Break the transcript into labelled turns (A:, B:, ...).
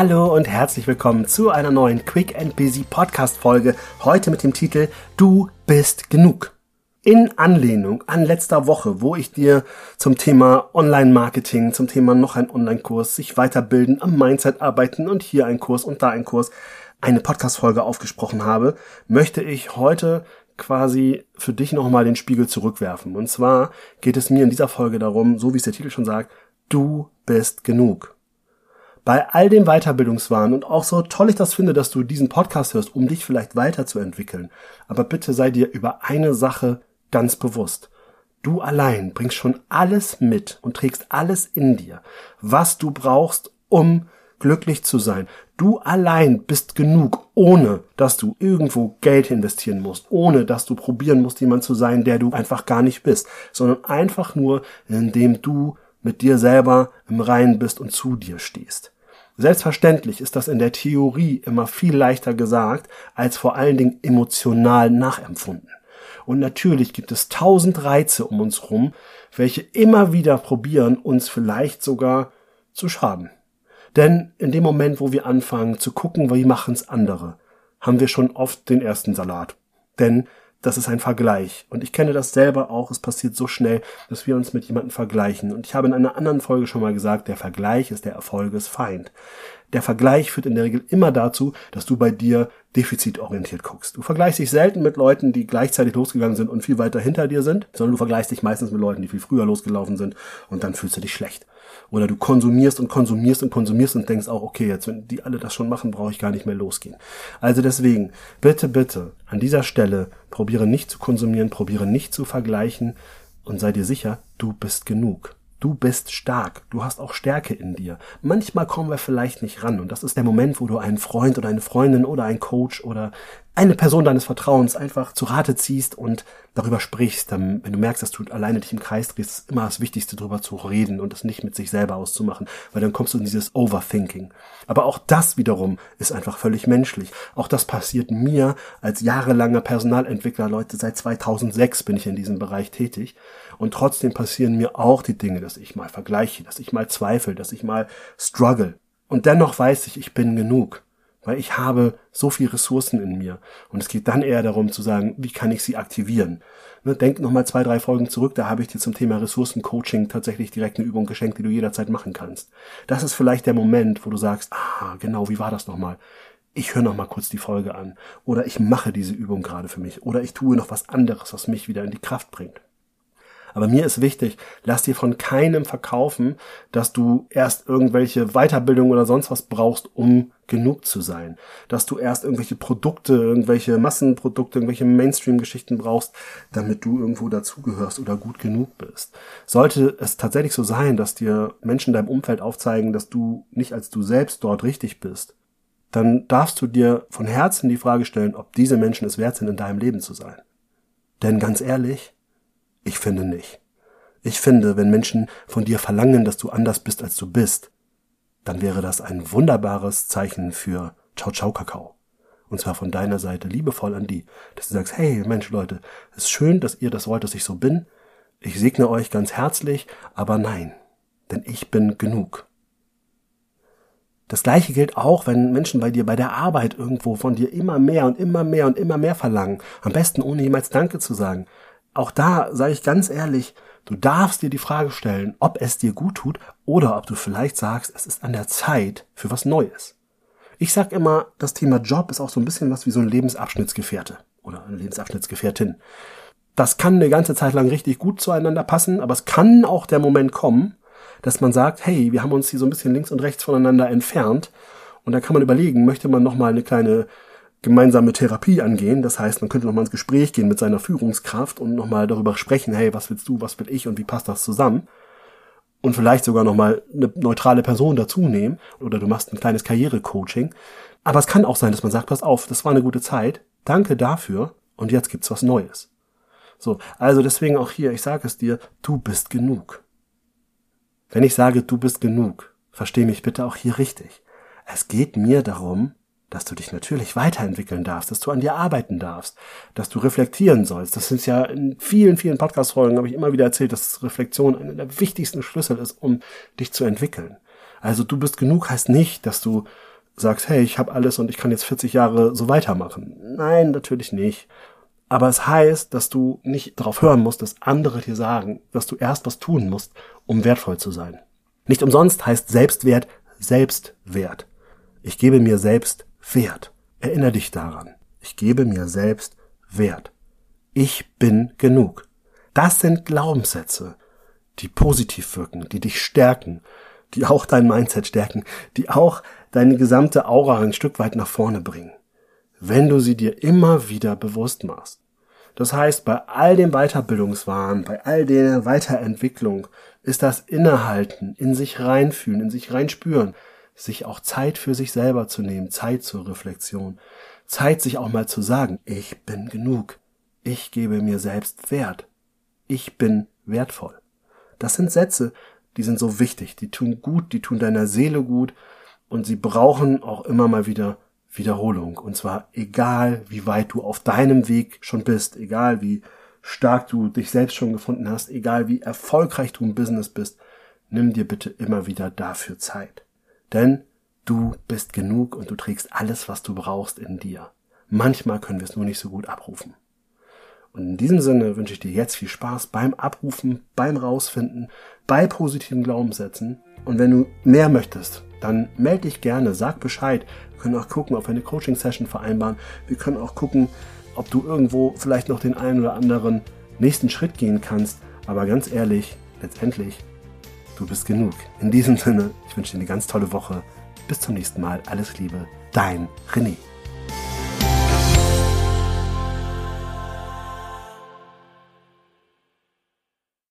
A: Hallo und herzlich willkommen zu einer neuen Quick and Busy Podcast Folge. Heute mit dem Titel Du bist genug. In Anlehnung an letzter Woche, wo ich dir zum Thema Online-Marketing, zum Thema noch ein Online-Kurs, sich weiterbilden, am Mindset arbeiten und hier ein Kurs und da ein Kurs, eine Podcast-Folge aufgesprochen habe, möchte ich heute quasi für dich nochmal den Spiegel zurückwerfen. Und zwar geht es mir in dieser Folge darum, so wie es der Titel schon sagt, du bist genug bei all dem Weiterbildungswahn und auch so toll ich das finde, dass du diesen Podcast hörst, um dich vielleicht weiterzuentwickeln. Aber bitte sei dir über eine Sache ganz bewusst. Du allein bringst schon alles mit und trägst alles in dir, was du brauchst, um glücklich zu sein. Du allein bist genug, ohne dass du irgendwo Geld investieren musst, ohne dass du probieren musst, jemand zu sein, der du einfach gar nicht bist, sondern einfach nur, indem du mit dir selber im Reinen bist und zu dir stehst. Selbstverständlich ist das in der Theorie immer viel leichter gesagt, als vor allen Dingen emotional nachempfunden. Und natürlich gibt es tausend Reize um uns rum, welche immer wieder probieren, uns vielleicht sogar zu schaden. Denn in dem Moment, wo wir anfangen zu gucken, wie machen's andere, haben wir schon oft den ersten Salat. Denn das ist ein Vergleich. Und ich kenne das selber auch. Es passiert so schnell, dass wir uns mit jemandem vergleichen. Und ich habe in einer anderen Folge schon mal gesagt, der Vergleich ist der Erfolgesfeind. Der Vergleich führt in der Regel immer dazu, dass du bei dir defizitorientiert guckst. Du vergleichst dich selten mit Leuten, die gleichzeitig losgegangen sind und viel weiter hinter dir sind, sondern du vergleichst dich meistens mit Leuten, die viel früher losgelaufen sind und dann fühlst du dich schlecht. Oder du konsumierst und konsumierst und konsumierst und denkst auch, okay, jetzt wenn die alle das schon machen, brauche ich gar nicht mehr losgehen. Also deswegen, bitte, bitte, an dieser Stelle probiere nicht zu konsumieren, probiere nicht zu vergleichen und sei dir sicher, du bist genug. Du bist stark. Du hast auch Stärke in dir. Manchmal kommen wir vielleicht nicht ran. Und das ist der Moment, wo du einen Freund oder eine Freundin oder einen Coach oder eine Person deines Vertrauens einfach zu Rate ziehst und darüber sprichst. Dann, wenn du merkst, dass du alleine dich im Kreis drehst, ist immer das Wichtigste, darüber zu reden und es nicht mit sich selber auszumachen. Weil dann kommst du in dieses Overthinking. Aber auch das wiederum ist einfach völlig menschlich. Auch das passiert mir als jahrelanger Personalentwickler. Leute, seit 2006 bin ich in diesem Bereich tätig. Und trotzdem passieren mir auch die Dinge, dass ich mal vergleiche, dass ich mal zweifle, dass ich mal struggle. Und dennoch weiß ich, ich bin genug, weil ich habe so viel Ressourcen in mir. Und es geht dann eher darum zu sagen, wie kann ich sie aktivieren? Ne, denk nochmal zwei, drei Folgen zurück, da habe ich dir zum Thema Ressourcencoaching tatsächlich direkt eine Übung geschenkt, die du jederzeit machen kannst. Das ist vielleicht der Moment, wo du sagst, ah, genau, wie war das nochmal? ich höre noch mal kurz die Folge an oder ich mache diese Übung gerade für mich oder ich tue noch was anderes, was mich wieder in die Kraft bringt. Aber mir ist wichtig, lass dir von keinem verkaufen, dass du erst irgendwelche Weiterbildung oder sonst was brauchst, um genug zu sein. Dass du erst irgendwelche Produkte, irgendwelche Massenprodukte, irgendwelche Mainstream-Geschichten brauchst, damit du irgendwo dazugehörst oder gut genug bist. Sollte es tatsächlich so sein, dass dir Menschen in deinem Umfeld aufzeigen, dass du nicht als du selbst dort richtig bist, dann darfst du dir von Herzen die Frage stellen, ob diese Menschen es wert sind, in deinem Leben zu sein. Denn ganz ehrlich, ich finde nicht. Ich finde, wenn Menschen von dir verlangen, dass du anders bist, als du bist, dann wäre das ein wunderbares Zeichen für Ciao Ciao Kakao. Und zwar von deiner Seite liebevoll an die, dass du sagst, hey Mensch Leute, es ist schön, dass ihr das wollt, dass ich so bin. Ich segne euch ganz herzlich, aber nein, denn ich bin genug. Das gleiche gilt auch, wenn Menschen bei dir bei der Arbeit irgendwo von dir immer mehr und immer mehr und immer mehr verlangen. Am besten ohne jemals Danke zu sagen auch da sage ich ganz ehrlich, du darfst dir die Frage stellen, ob es dir gut tut oder ob du vielleicht sagst, es ist an der Zeit für was Neues. Ich sag immer, das Thema Job ist auch so ein bisschen was wie so ein Lebensabschnittsgefährte oder eine Lebensabschnittsgefährtin. Das kann eine ganze Zeit lang richtig gut zueinander passen, aber es kann auch der Moment kommen, dass man sagt, hey, wir haben uns hier so ein bisschen links und rechts voneinander entfernt und da kann man überlegen, möchte man nochmal eine kleine gemeinsame Therapie angehen. Das heißt, man könnte nochmal ins Gespräch gehen mit seiner Führungskraft und nochmal darüber sprechen, hey, was willst du, was will ich und wie passt das zusammen? Und vielleicht sogar nochmal eine neutrale Person dazu nehmen oder du machst ein kleines Karrierecoaching. Aber es kann auch sein, dass man sagt, pass auf, das war eine gute Zeit, danke dafür und jetzt gibt's was Neues. So, also deswegen auch hier, ich sage es dir, du bist genug. Wenn ich sage, du bist genug, versteh mich bitte auch hier richtig. Es geht mir darum, dass du dich natürlich weiterentwickeln darfst, dass du an dir arbeiten darfst, dass du reflektieren sollst. Das ist ja in vielen, vielen Podcast-Folgen habe ich immer wieder erzählt, dass Reflexion einer der wichtigsten Schlüssel ist, um dich zu entwickeln. Also du bist genug heißt nicht, dass du sagst, hey, ich habe alles und ich kann jetzt 40 Jahre so weitermachen. Nein, natürlich nicht. Aber es heißt, dass du nicht darauf hören musst, dass andere dir sagen, dass du erst was tun musst, um wertvoll zu sein. Nicht umsonst heißt Selbstwert Selbstwert. Ich gebe mir selbst Wert. Erinner dich daran. Ich gebe mir selbst Wert. Ich bin genug. Das sind Glaubenssätze, die positiv wirken, die dich stärken, die auch dein Mindset stärken, die auch deine gesamte Aura ein Stück weit nach vorne bringen, wenn du sie dir immer wieder bewusst machst. Das heißt, bei all dem Weiterbildungswahn, bei all der Weiterentwicklung ist das Innehalten, in sich reinfühlen, in sich reinspüren, sich auch Zeit für sich selber zu nehmen, Zeit zur Reflexion, Zeit sich auch mal zu sagen, ich bin genug, ich gebe mir selbst Wert, ich bin wertvoll. Das sind Sätze, die sind so wichtig, die tun gut, die tun deiner Seele gut und sie brauchen auch immer mal wieder Wiederholung. Und zwar egal, wie weit du auf deinem Weg schon bist, egal wie stark du dich selbst schon gefunden hast, egal wie erfolgreich du im Business bist, nimm dir bitte immer wieder dafür Zeit. Denn du bist genug und du trägst alles, was du brauchst in dir. Manchmal können wir es nur nicht so gut abrufen. Und in diesem Sinne wünsche ich dir jetzt viel Spaß beim Abrufen, beim Rausfinden, bei positiven Glaubenssätzen. Und wenn du mehr möchtest, dann melde dich gerne, sag Bescheid. Wir können auch gucken, ob wir eine Coaching-Session vereinbaren. Wir können auch gucken, ob du irgendwo vielleicht noch den einen oder anderen nächsten Schritt gehen kannst. Aber ganz ehrlich, letztendlich, du bist genug. In diesem Sinne, ich wünsche dir eine ganz tolle Woche. Bis zum nächsten Mal. Alles Liebe. Dein René.